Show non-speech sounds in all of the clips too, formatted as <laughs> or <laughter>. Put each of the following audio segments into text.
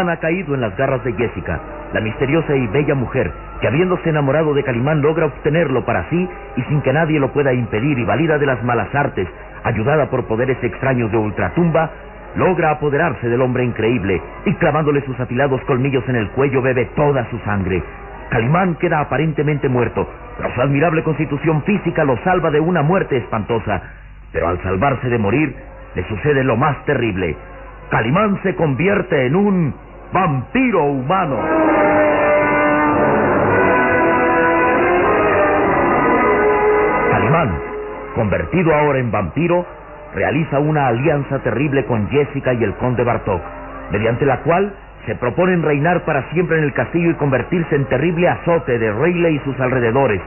Calimán ha caído en las garras de Jessica, la misteriosa y bella mujer que habiéndose enamorado de Calimán logra obtenerlo para sí y sin que nadie lo pueda impedir y valida de las malas artes, ayudada por poderes extraños de ultratumba, logra apoderarse del hombre increíble y clavándole sus afilados colmillos en el cuello bebe toda su sangre. Calimán queda aparentemente muerto, pero su admirable constitución física lo salva de una muerte espantosa. Pero al salvarse de morir, le sucede lo más terrible. Calimán se convierte en un vampiro humano. Calimán, convertido ahora en vampiro, realiza una alianza terrible con Jessica y el conde Bartok, mediante la cual se proponen reinar para siempre en el castillo y convertirse en terrible azote de Rayleigh y sus alrededores.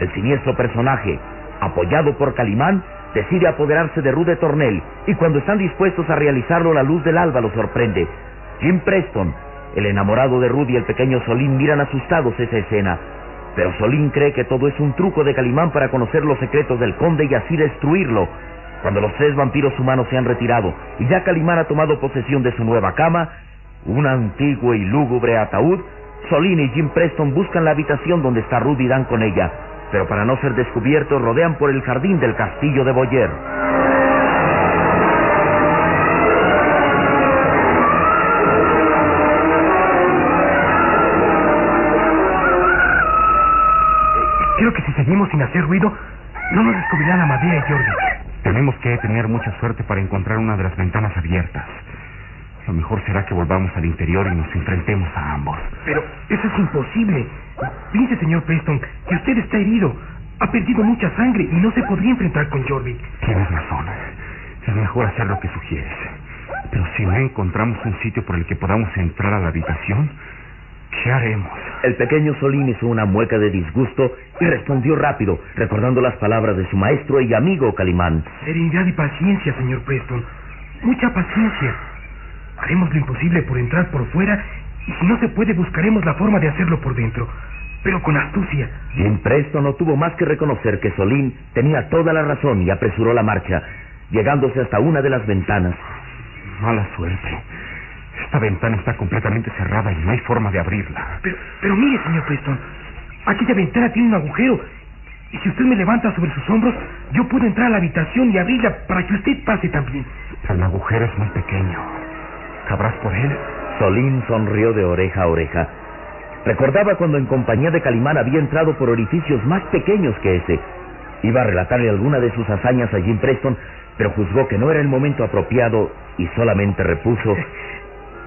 El siniestro personaje, apoyado por Calimán, decide apoderarse de Rude Tornel y cuando están dispuestos a realizarlo la luz del alba lo sorprende. Jim Preston, el enamorado de Rudy y el pequeño Solín miran asustados esa escena, pero Solín cree que todo es un truco de Calimán para conocer los secretos del conde y así destruirlo. Cuando los tres vampiros humanos se han retirado y ya Calimán ha tomado posesión de su nueva cama, un antiguo y lúgubre ataúd, Solín y Jim Preston buscan la habitación donde está Rudy y dan con ella, pero para no ser descubiertos rodean por el jardín del castillo de Boyer. Sin hacer ruido, no nos descubrirán a Madea y Jordi. Tenemos que tener mucha suerte para encontrar una de las ventanas abiertas. Lo mejor será que volvamos al interior y nos enfrentemos a ambos. Pero eso es imposible. Piense, señor Preston, que usted está herido. Ha perdido mucha sangre y no se podría enfrentar con Jorvik. Tienes razón. Es mejor hacer lo que sugieres. Pero si no encontramos un sitio por el que podamos entrar a la habitación, ¿qué haremos? El pequeño Solín hizo una mueca de disgusto y respondió rápido, recordando las palabras de su maestro y amigo Calimán. Serenidad y paciencia, señor Preston. Mucha paciencia. Haremos lo imposible por entrar por fuera y si no se puede buscaremos la forma de hacerlo por dentro. Pero con astucia. Jim Preston no tuvo más que reconocer que Solín tenía toda la razón y apresuró la marcha, llegándose hasta una de las ventanas. Mala suerte. Esta ventana está completamente cerrada y no hay forma de abrirla. Pero, pero mire, señor Preston. Aquella ventana tiene un agujero. Y si usted me levanta sobre sus hombros, yo puedo entrar a la habitación y abrirla para que usted pase también. El agujero es muy pequeño. ¿Cabrás por él? Solín sonrió de oreja a oreja. Recordaba cuando en compañía de Calimán había entrado por orificios más pequeños que ese. Iba a relatarle alguna de sus hazañas a Jim Preston, pero juzgó que no era el momento apropiado y solamente repuso... <laughs>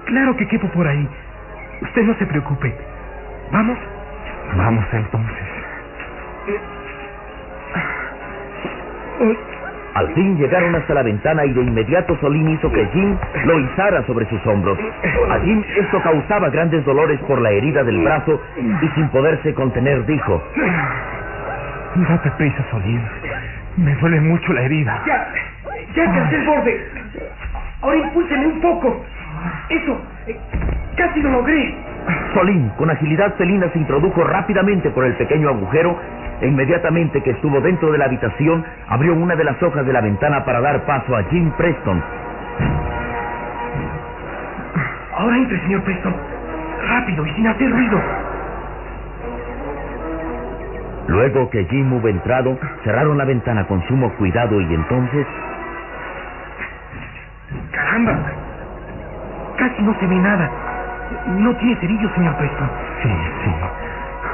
Claro que quepo por ahí. Usted no se preocupe. ¿Vamos? Vamos entonces. Al fin llegaron hasta la ventana y de inmediato Solín hizo que Jim lo izara sobre sus hombros. A Jim esto causaba grandes dolores por la herida del brazo y sin poderse contener dijo... Date prisa, Solín. Me duele mucho la herida. Ya, ya alcancé el borde. Ahora impúlseme un poco. Eso, eh, casi lo logré. Solín, con agilidad felina, se introdujo rápidamente por el pequeño agujero e inmediatamente que estuvo dentro de la habitación, abrió una de las hojas de la ventana para dar paso a Jim Preston. Ahora entre, señor Preston. Rápido y sin hacer ruido. Luego que Jim hubo entrado, cerraron la ventana con sumo cuidado y entonces... Caramba. No se ve nada. No tiene cerillo, señor Preston. Sí, sí.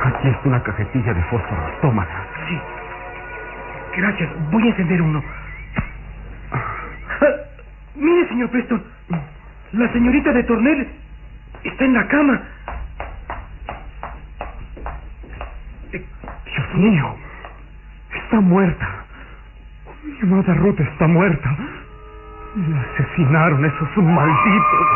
Aquí está una cajetilla de fósforo. Tómala. Sí. Gracias. Voy a encender uno. Ah, mire, señor Preston. La señorita de Tornel está en la cama. Eh, Dios mío. Está muerta. Mi amada Ruth está muerta. La asesinaron esos malditos.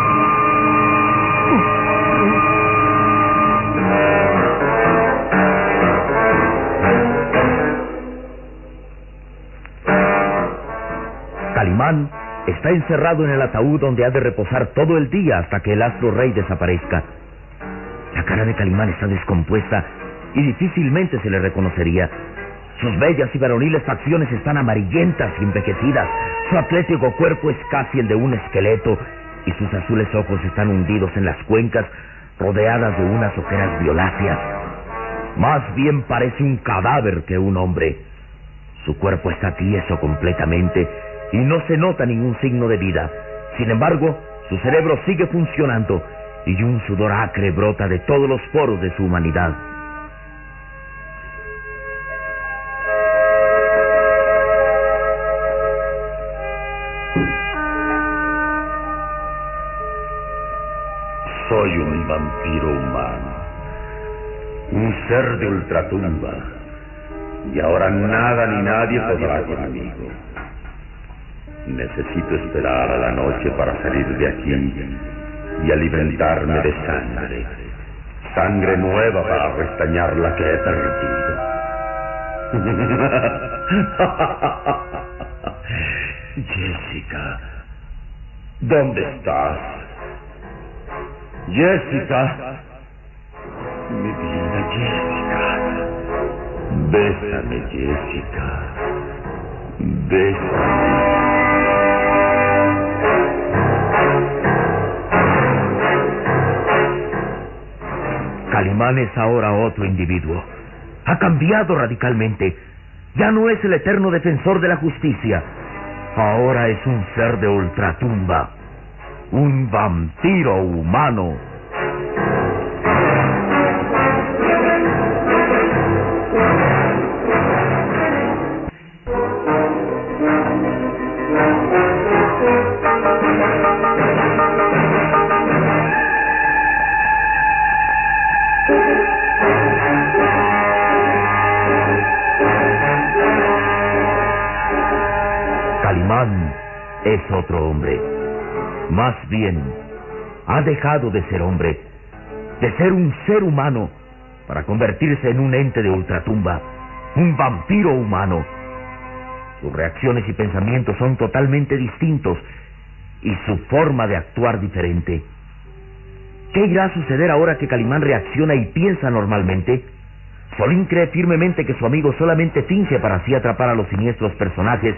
Calimán está encerrado en el ataúd donde ha de reposar todo el día hasta que el astro rey desaparezca. La cara de Calimán está descompuesta y difícilmente se le reconocería. Sus bellas y varoniles facciones están amarillentas y envejecidas. Su atlético cuerpo es casi el de un esqueleto y sus azules ojos están hundidos en las cuencas rodeadas de unas ojeras violáceas. Más bien parece un cadáver que un hombre. Su cuerpo está tieso completamente y no se nota ningún signo de vida. Sin embargo, su cerebro sigue funcionando y un sudor acre brota de todos los poros de su humanidad. Soy un vampiro humano, un ser de ultratumba, y ahora nada ni nadie podrá conmigo. Necesito esperar a la noche para salir de aquí y alimentarme de sangre, sangre nueva para restañar la que he perdido. <laughs> Jessica, ¿dónde estás? Jessica. Mi vida, Jessica. Bésame, Jessica. Bésame. Calimán es ahora otro individuo. Ha cambiado radicalmente. Ya no es el eterno defensor de la justicia. Ahora es un ser de ultratumba. Un vampiro humano. Calimán es otro hombre. Más bien, ha dejado de ser hombre, de ser un ser humano, para convertirse en un ente de ultratumba, un vampiro humano. Sus reacciones y pensamientos son totalmente distintos y su forma de actuar diferente. ¿Qué irá a suceder ahora que Calimán reacciona y piensa normalmente? Solín cree firmemente que su amigo solamente finge para así atrapar a los siniestros personajes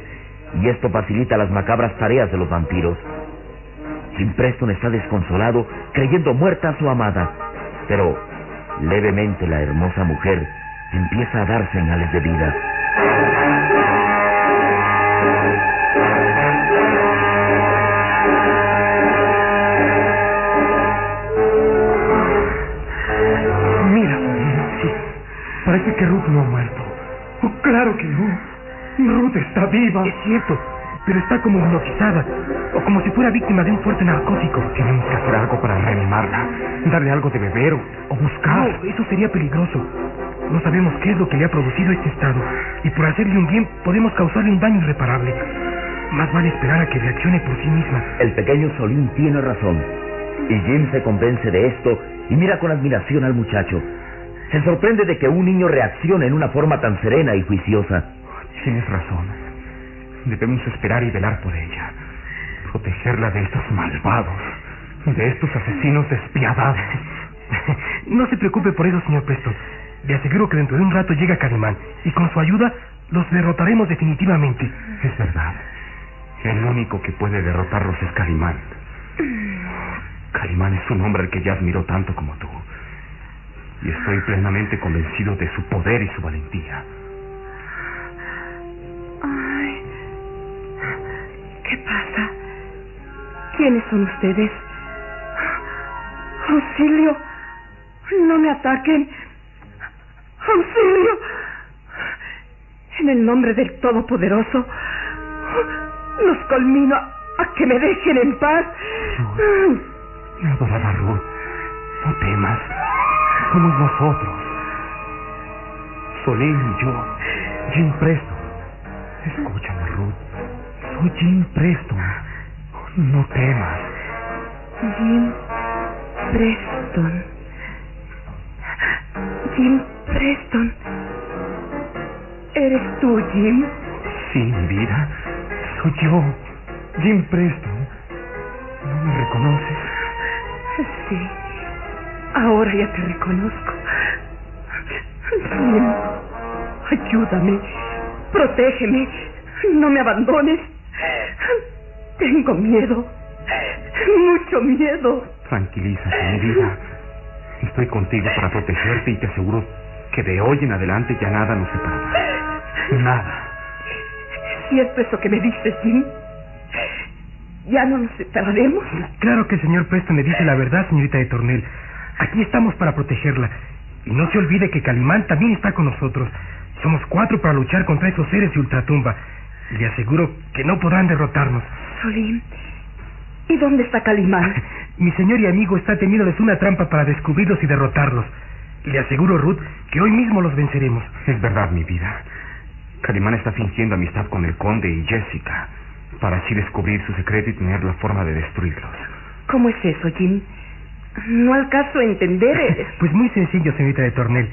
y esto facilita las macabras tareas de los vampiros. Jim Preston está desconsolado, creyendo muerta a su amada, pero levemente la hermosa mujer empieza a dar señales de vida. Mira, sí. Parece que Ruth no ha muerto. Oh, claro que no. Ruth está viva. Es cierto, pero está como hipnotizada. O como si fuera víctima de un fuerte narcótico. Tenemos que hacer algo para reanimarla. Darle algo de beber o, o buscar. No, eso sería peligroso. No sabemos qué es lo que le ha producido este estado, y por hacerle un bien podemos causarle un daño irreparable. Más vale esperar a que reaccione por sí misma. El pequeño Solín tiene razón. Y Jim se convence de esto y mira con admiración al muchacho. Se sorprende de que un niño reaccione en una forma tan serena y juiciosa. Tienes razón. Debemos esperar y velar por ella. Protegerla de estos malvados, de estos asesinos despiadados. <laughs> No se preocupe por eso, señor Preston. Le aseguro que dentro de un rato llega Calimán y con su ayuda los derrotaremos definitivamente. Es verdad. El único que puede derrotarlos es Calimán. Calimán es un hombre al que ya admiro tanto como tú. Y estoy plenamente convencido de su poder y su valentía. Ay. ¿Qué pasa? ¿Quiénes son ustedes? Auxilio. No me ataquen. Auxilio. En el nombre del Todopoderoso, los colmino a que me dejen en paz. Mi adorada Ruth, no temas. Somos nosotros. Solín y yo, Jim Preston. Escúchame, Ruth. Soy Jim Preston. No temas. Jim Preston. Jim Preston. ¿Eres tú, Jim? Sí, mi vida. Soy yo, Jim Preston. ¿No me reconoces? Sí. Ahora ya te reconozco. Jim, ayúdame. Protégeme. No me abandones. Tengo miedo. Mucho miedo. Tranquilízate, mi vida. Estoy contigo para protegerte y te aseguro que de hoy en adelante ya nada nos separará. Nada. ¿Es cierto eso que me dices, Jim? ¿Ya no nos separaremos? Claro que el señor Preston me dice la verdad, señorita de Tornel. Aquí estamos para protegerla. Y no se olvide que Calimán también está con nosotros. Somos cuatro para luchar contra esos seres de ultratumba. Le aseguro que no podrán derrotarnos. Solín, ¿y dónde está Calimán? <laughs> Mi señor y amigo está teniéndoles una trampa para descubrirlos y derrotarlos. Le aseguro, Ruth, que hoy mismo los venceremos. Es verdad, mi vida. Calimán está fingiendo amistad con el conde y Jessica para así descubrir su secreto y tener la forma de destruirlos. ¿Cómo es eso, Jim? No alcanzo a entender. <laughs> Pues muy sencillo, señorita de Tornel.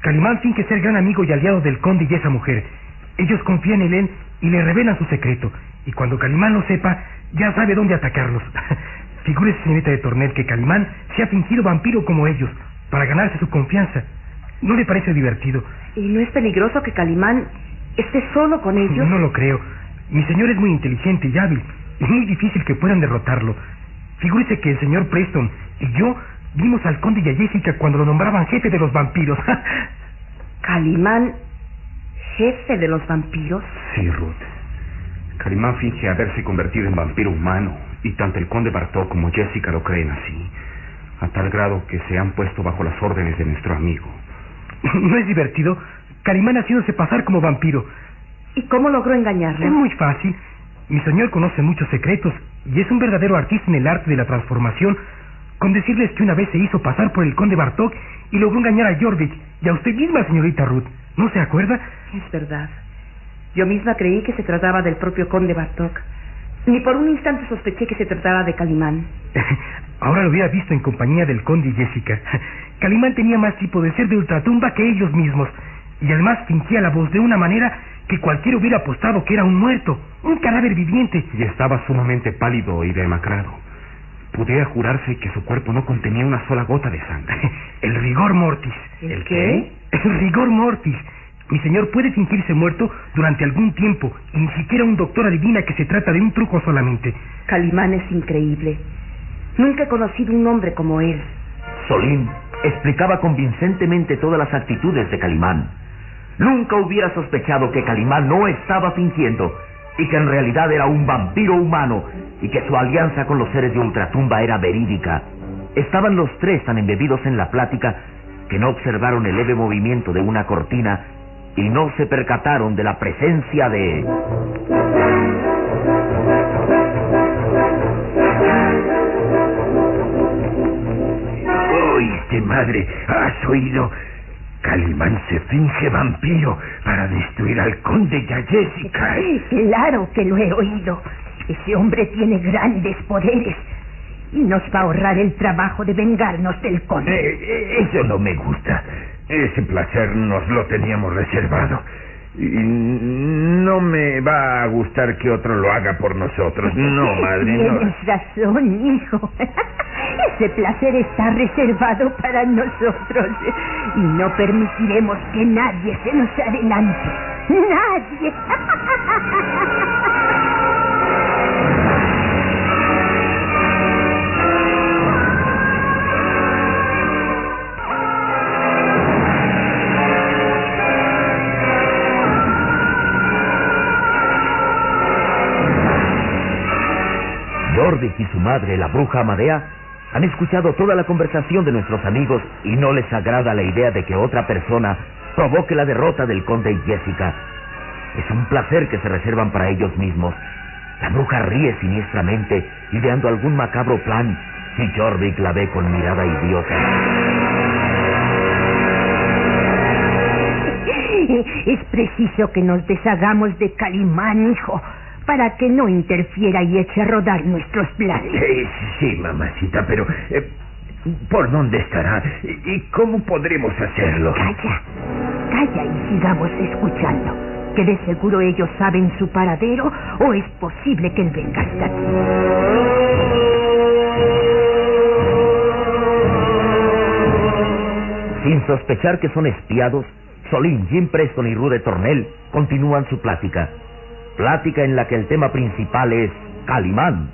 Calimán finge ser gran amigo y aliado del conde y esa mujer. Ellos confían en él y le revelan su secreto. Y cuando Calimán lo sepa, ya sabe dónde atacarlos. <laughs> Figúrese, señorita de Tornel, que Calimán se ha fingido vampiro como ellos, para ganarse su confianza. ¿No le parece divertido? ¿Y no es peligroso que Calimán esté solo con ellos? No lo creo. Mi señor es muy inteligente y hábil. Es muy difícil que puedan derrotarlo. Figúrese que el señor Preston y yo vimos al conde y a Jessica cuando lo nombraban jefe de los vampiros. <laughs> ¿Calimán, jefe de los vampiros? Sí, Ruth. Calimán finge haberse convertido en vampiro humano y tanto el conde Bartok como Jessica lo creen así, a tal grado que se han puesto bajo las órdenes de nuestro amigo. <laughs> ¿No es divertido? Calimán haciéndose pasar como vampiro. ¿Y cómo logró engañarlo? Es muy fácil. Mi señor conoce muchos secretos y es un verdadero artista en el arte de la transformación. Con decirles que una vez se hizo pasar por el conde Bartok y logró engañar a Jorvik y a usted misma, señorita Ruth. ¿No se acuerda? Es verdad. Yo misma creí que se trataba del propio conde Bartok. Ni por un instante sospeché que se tratara de Calimán. <laughs> Ahora lo hubiera visto en compañía del conde y Jessica. Calimán tenía más tipo de ser de ultratumba que ellos mismos. Y además fingía la voz de una manera que cualquiera hubiera apostado que era un muerto, un cadáver viviente. Y estaba sumamente pálido y demacrado. Pudiera jurarse que su cuerpo no contenía una sola gota de sangre. <laughs> El rigor mortis. ¿El qué? <laughs> El rigor mortis. Mi señor puede fingirse muerto durante algún tiempo y ni siquiera un doctor adivina que se trata de un truco solamente. Calimán es increíble. Nunca he conocido un hombre como él. Solín explicaba convincentemente todas las actitudes de Calimán. Nunca hubiera sospechado que Calimán no estaba fingiendo y que en realidad era un vampiro humano y que su alianza con los seres de ultratumba era verídica. Estaban los tres tan embebidos en la plática que no observaron el leve movimiento de una cortina y no se percataron de la presencia de... Oíste, madre, has oído. Calimán se finge vampiro para destruir al conde y a Jessica. Claro que lo he oído. Ese hombre tiene grandes poderes y nos va a ahorrar el trabajo de vengarnos del conde. Eh, eh, eso no me gusta. Ese placer nos lo teníamos reservado. Y no me va a gustar que otro lo haga por nosotros. No, madre, no. Tienes razón, hijo. <laughs> Ese placer está reservado para nosotros y no permitiremos que nadie se nos adelante. Nadie. Jordik y su madre, la bruja Amadea, han escuchado toda la conversación de nuestros amigos y no les agrada la idea de que otra persona provoque la derrota del conde y Jessica. Es un placer que se reservan para ellos mismos. La bruja ríe siniestramente, ideando algún macabro plan, y Jorvik la ve con mirada idiota. Es preciso que nos deshagamos de Calimán, hijo, para que no interfiera y eche a rodar nuestros planes. Eh, sí, mamacita, pero eh, ¿por dónde estará? ¿Y cómo podremos hacerlo? Calla, calla y sigamos escuchando. Que de seguro ellos saben su paradero o es posible que él venga hasta aquí. Sin sospechar que son espiados, Solín, Jim Preston y Rude Tornell continúan su plática. Plática en la que el tema principal es Calimán.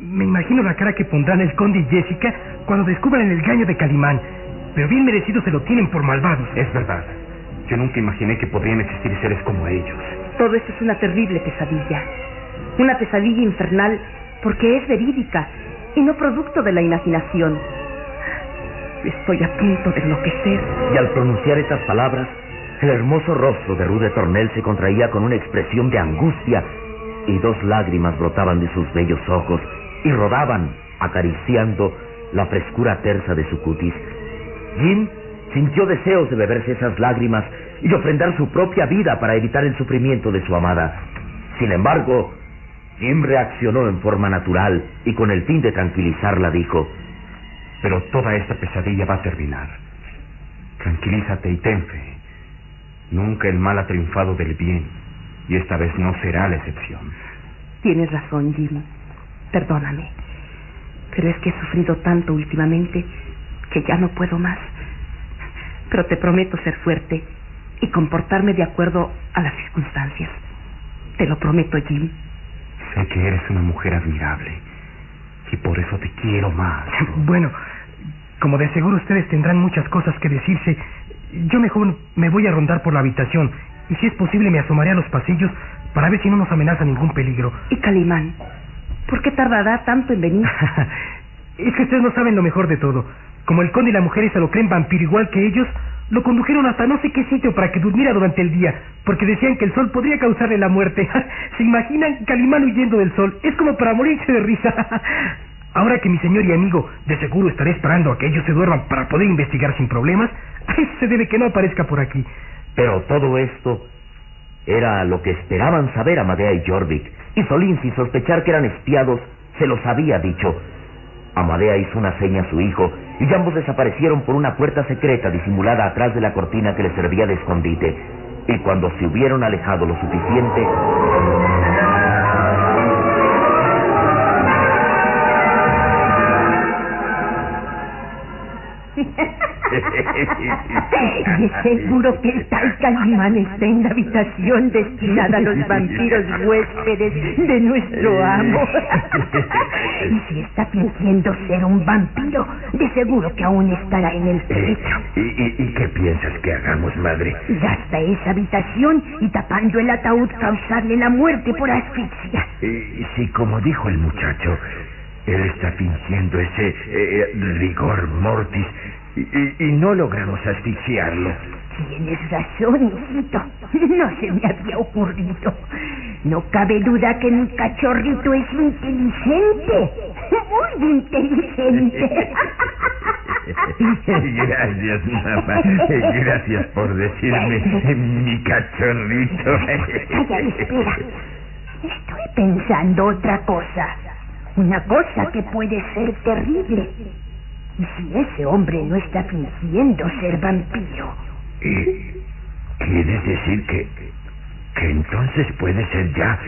Me imagino la cara que pondrán el conde y Jessica cuando descubran el gallo de Calimán. Pero bien merecido se lo tienen por malvados. Es verdad. Yo nunca imaginé que podrían existir seres como ellos. Todo esto es una terrible pesadilla. Una pesadilla infernal porque es verídica y no producto de la imaginación. Estoy a punto de enloquecer. Y al pronunciar estas palabras, el hermoso rostro de Rude Tornel se contraía con una expresión de angustia y dos lágrimas brotaban de sus bellos ojos y rodaban, acariciando la frescura tersa de su cutis. Jim sintió deseos de beberse esas lágrimas y ofrendar su propia vida para evitar el sufrimiento de su amada. Sin embargo, Jim reaccionó en forma natural y con el fin de tranquilizarla dijo, Pero toda esta pesadilla va a terminar. Tranquilízate y ten fe. Nunca el mal ha triunfado del bien y esta vez no será la excepción. Tienes razón, Jim. Perdóname. Pero es que he sufrido tanto últimamente que ya no puedo más. Pero te prometo ser fuerte y comportarme de acuerdo a las circunstancias. Te lo prometo, Jim. Sé que eres una mujer admirable y por eso te quiero más. <laughs> Bueno, como de seguro ustedes tendrán muchas cosas que decirse, yo mejor me voy a rondar por la habitación y si es posible me asomaré a los pasillos para ver si no nos amenaza ningún peligro. ¿Y Calimán? ¿Por qué tardará tanto en venir? <laughs> es que ustedes no saben lo mejor de todo. Como el conde y la mujer se lo creen vampiro igual que ellos, lo condujeron hasta no sé qué sitio para que durmiera durante el día, porque decían que el sol podría causarle la muerte. <laughs> ¿Se imaginan Calimán huyendo del sol? Es como para morirse de risa. <laughs> Ahora que mi señor y amigo de seguro estaré esperando a que ellos se duerman para poder investigar sin problemas, <laughs> a se debe que no aparezca por aquí. Pero todo esto era lo que esperaban saber Amadea y Jorvik, y Solín, sin sospechar que eran espiados, se los había dicho. Amadea hizo una seña a su hijo, y ambos desaparecieron por una puerta secreta disimulada atrás de la cortina que les servía de escondite. Y cuando se hubieron alejado lo suficiente, Seguro que el tal Calimán está en la habitación destinada a los vampiros huéspedes de nuestro amo. y si está fingiendo ser un vampiro, de seguro que aún estará en el techo. ¿Y, y, y qué piensas que hagamos, madre? Ir hasta esa habitación y tapando el ataúd causarle la muerte por asfixia. Y si, como dijo el muchacho, él está fingiendo ese eh, rigor mortis y, y- y no logramos asfixiarlo. Tienes razón, hijito. No se me había ocurrido. No cabe duda que mi cachorrito es inteligente. Muy inteligente. <laughs> Gracias, mamá. Gracias por decirme mi cachorrito. Calla, espera. Estoy pensando otra cosa. Una cosa que puede ser terrible. ¿Y si ese hombre no está fingiendo ser vampiro? ¿Y ¿Quieres decir que, que entonces puede ser ya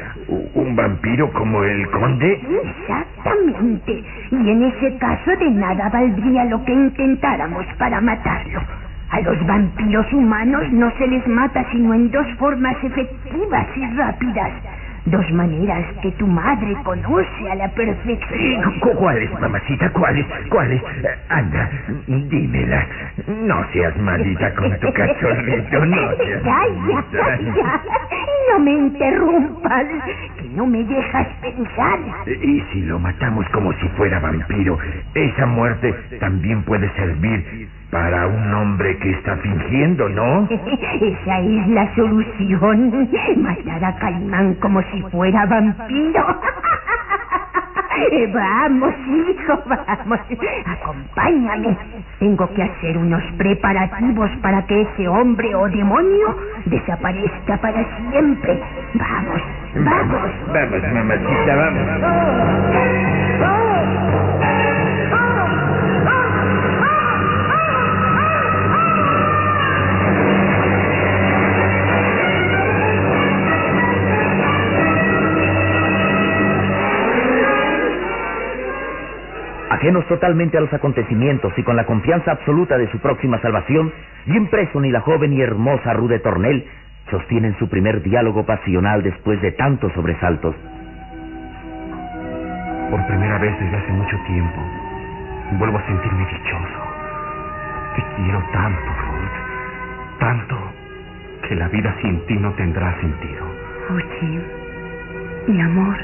un vampiro como el conde? Exactamente. Y en ese caso de nada valdría lo que intentáramos para matarlo. A los vampiros humanos no se les mata sino en dos formas efectivas y rápidas. Dos maneras que tu madre conoce a la perfección. Cu- ¿Cuáles, mamacita? ¿Cuáles? ¿Cuáles? Eh, Anda, dímela. No seas malita con tu cachorrito, no <laughs> seas Calla, calla. No me interrumpas, que no me dejas pensar. Y si lo matamos como si fuera vampiro, esa muerte también puede servir para un hombre que está fingiendo, ¿no? <laughs> Esa es la solución. Matar a Calimán como si fuera vampiro. <laughs> Vamos, hijo, vamos. Acompáñame. Tengo que hacer unos preparativos para que ese hombre o demonio desaparezca para siempre. Vamos, vamos. Vamos, mamacita, vamos. Ajenos totalmente a los acontecimientos y con la confianza absoluta de su próxima salvación, Jim Preston y la joven y hermosa Rude Tornell sostienen su primer diálogo pasional después de tantos sobresaltos. Por primera vez desde hace mucho tiempo, vuelvo a sentirme dichoso. Te quiero tanto, Ruth. Tanto que la vida sin ti no tendrá sentido. Oh, Jim, mi amor,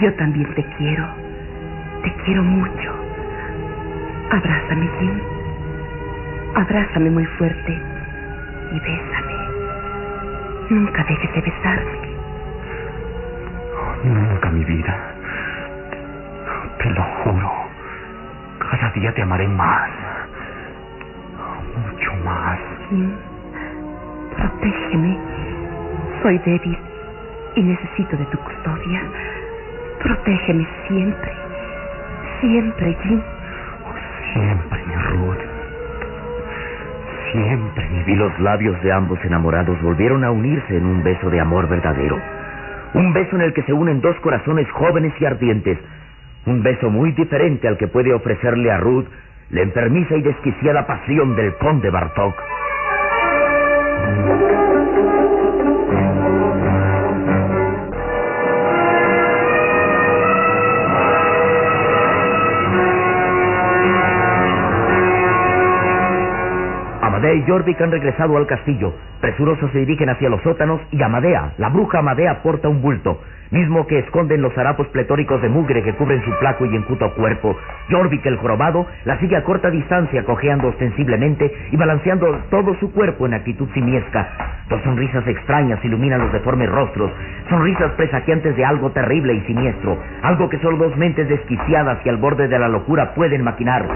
yo también te quiero. Te quiero mucho. Abrázame, Jim. Abrázame muy fuerte y bésame. Nunca dejes de besarme. Nunca, mi vida. Te lo juro. Cada día te amaré más. Mucho más. Jim, protégeme. Soy débil y necesito de tu custodia. Protégeme siempre. Siempre, Jim. Siempre, mi Ruth. Siempre, Y los labios de ambos enamorados volvieron a unirse en un beso de amor verdadero. Un beso en el que se unen dos corazones jóvenes y ardientes. Un beso muy diferente al que puede ofrecerle a Ruth la enfermiza y desquiciada pasión del conde Bartok. Y Jorvik han regresado al castillo. Presurosos se dirigen hacia los sótanos y Amadea, la bruja Amadea, porta un bulto, mismo que esconden los harapos pletóricos de mugre que cubren su flaco y encuto cuerpo. Jorvik, el jorobado, la sigue a corta distancia, cojeando ostensiblemente y balanceando todo su cuerpo en actitud simiesca. Dos sonrisas extrañas iluminan los deformes rostros, sonrisas presagiantes de algo terrible y siniestro, algo que solo dos mentes desquiciadas y al borde de la locura pueden maquinar.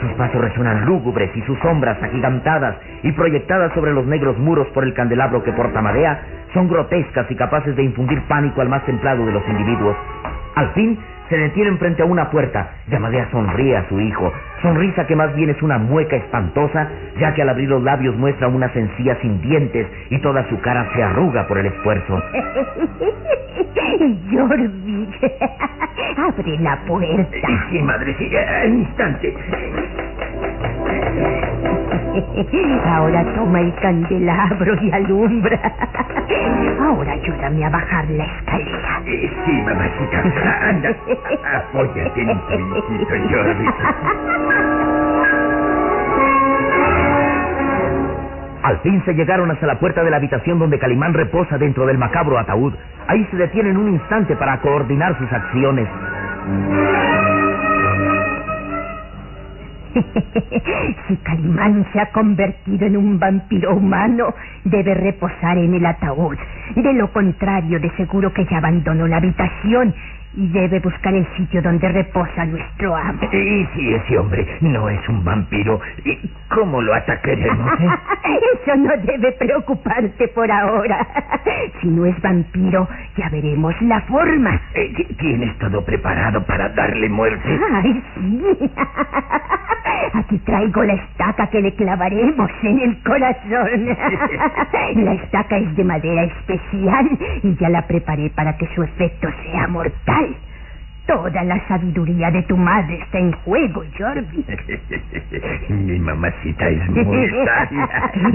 Sus pasos resuenan lúgubres y sus sombras agigantadas y proyectadas sobre los negros muros por el candelabro que porta Madea son grotescas y capaces de infundir pánico al más templado de los individuos. Al fin se detienen frente a una puerta y Amadea sonríe a su hijo, sonrisa que más bien es una mueca espantosa, ya que al abrir los labios muestra unas encías sin dientes y toda su cara se arruga por el esfuerzo. <laughs> Jorvik, <laughs> abre la puerta. Sí, madre, sí, al instante. <laughs> Ahora toma el candelabro y alumbra. Ahora ayúdame a bajar la escalera. Eh, Sí, mamacita. Anda, apóyate en tu hijito, Jordi. Al fin se llegaron hasta la puerta de la habitación donde Calimán reposa dentro del macabro ataúd. Ahí se detienen un instante para coordinar sus acciones. <laughs> si Calimán se ha convertido en un vampiro humano, debe reposar en el ataúd. De lo contrario, de seguro que ya abandonó la habitación y debe buscar el sitio donde reposa nuestro amo. Y si ese hombre no es un vampiro, ¿cómo lo atacaremos? eh? <laughs> Eso no debe preocuparte por ahora. <laughs> Si no es vampiro, ya veremos la forma. Eh, ti- ¿Tienes todo preparado para darle muerte? Ay, sí. Aquí traigo la estaca que le clavaremos en el corazón. <laughs> La estaca es de madera especial y ya la preparé para que su efecto sea mortal. Toda la sabiduría de tu madre está en juego, Jordi. <laughs> Mi mamacita es muy sabia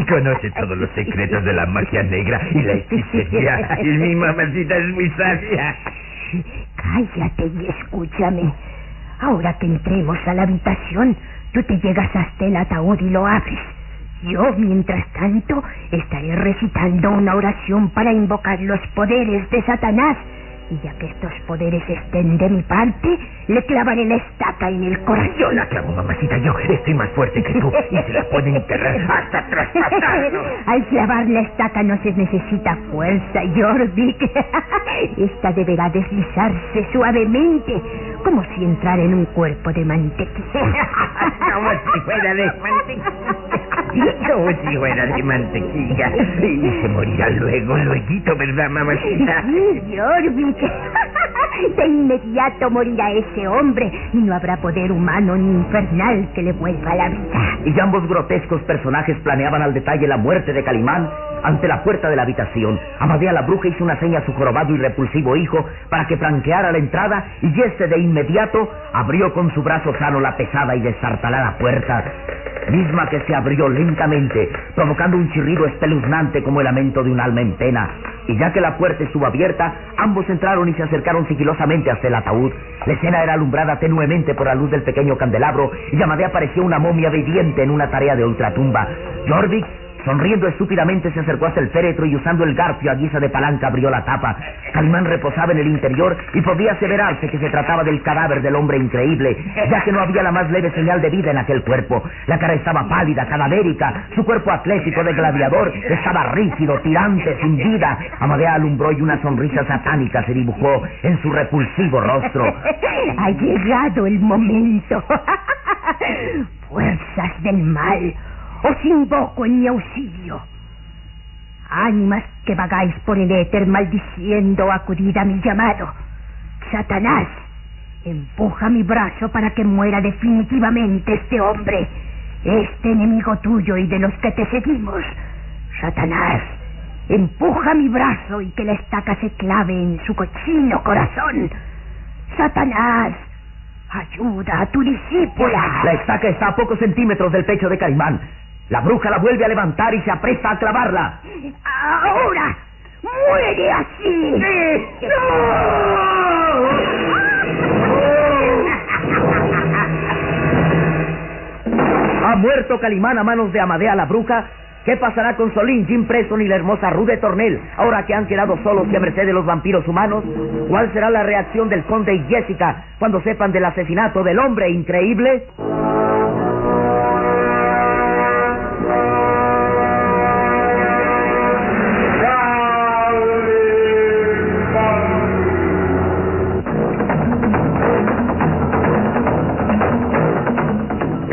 conoce todos los secretos de la magia negra y la hechicería. <laughs> Y mi mamacita es muy sabia. Cállate y escúchame. Ahora que entremos a la habitación, tú te llegas hasta el ataúd y lo abres. Yo, mientras tanto, estaré recitando una oración para invocar los poderes de Satanás. Y ya que estos poderes estén de mi parte, le clavaré la estaca en el corazón. Yo la clavo, mamacita, yo estoy más fuerte que tú y se la pueden enterrar <laughs> hasta traspasarnos. Al clavar la estaca no se necesita fuerza, Jorvik. <laughs> Esta deberá deslizarse suavemente, como si entrara en un cuerpo de mantequilla. <laughs> Como si fuera de mantequilla. Como si fuera de mantequilla. Y se morirá luego, luego, ¿verdad, mamacita? Sí, Jorvik. <laughs> De inmediato morirá ese hombre y no habrá poder humano ni infernal que le vuelva a la vida. y ambos grotescos personajes planeaban al detalle la muerte de Calimán ante la puerta de la habitación. Amadea la bruja hizo una seña a su jorobado y repulsivo hijo para que franqueara la entrada y este de inmediato abrió con su brazo sano la pesada y destartalada puerta, misma que se abrió lentamente, provocando un chirrido espeluznante como el lamento de un alma en pena. Y ya que la puerta estuvo abierta, ambos entraron y se acercaron sigilosamente hasta el ataúd. La escena era alumbrada tenuemente por la luz del pequeño candelabro y Amadea parecía una momia viviente en una tarea de ultratumba. Jorvik, sonriendo estúpidamente, se acercó hasta el féretro y usando el garfio a guisa de palanca abrió la tapa. Calimán reposaba en el interior y podía aseverarse que se trataba del cadáver del hombre increíble, ya que no había la más leve señal de vida en aquel cuerpo. La cara estaba pálida, cadavérica, su cuerpo atlético de gladiador estaba rígido, tirante, sin vida. Amadea alumbró y una sonrisa satánica se dibujó en su repulsivo rostro. Ha llegado el momento. <laughs> Fuerzas del mal, os invoco en mi auxilio. Ánimas que vagáis por el éter maldiciendo, acudid a mi llamado. Satanás, empuja mi brazo para que muera definitivamente este hombre, este enemigo tuyo y de los que te seguimos. Satanás, empuja mi brazo y que la estaca se clave en su cochino corazón. Satanás, ayuda a tu discípula. La estaca está a pocos centímetros del pecho de Calimán. La bruja la vuelve a levantar y se apresta a clavarla. Ahora, muere así. <laughs> Ha muerto Calimán a manos de Amadea la bruja. ¿Qué pasará con Solín, Jim Preston y la hermosa Rude Tornel ahora que han quedado solos y a merced de los vampiros humanos? ¿Cuál será la reacción del conde y Jessica cuando sepan del asesinato del hombre increíble?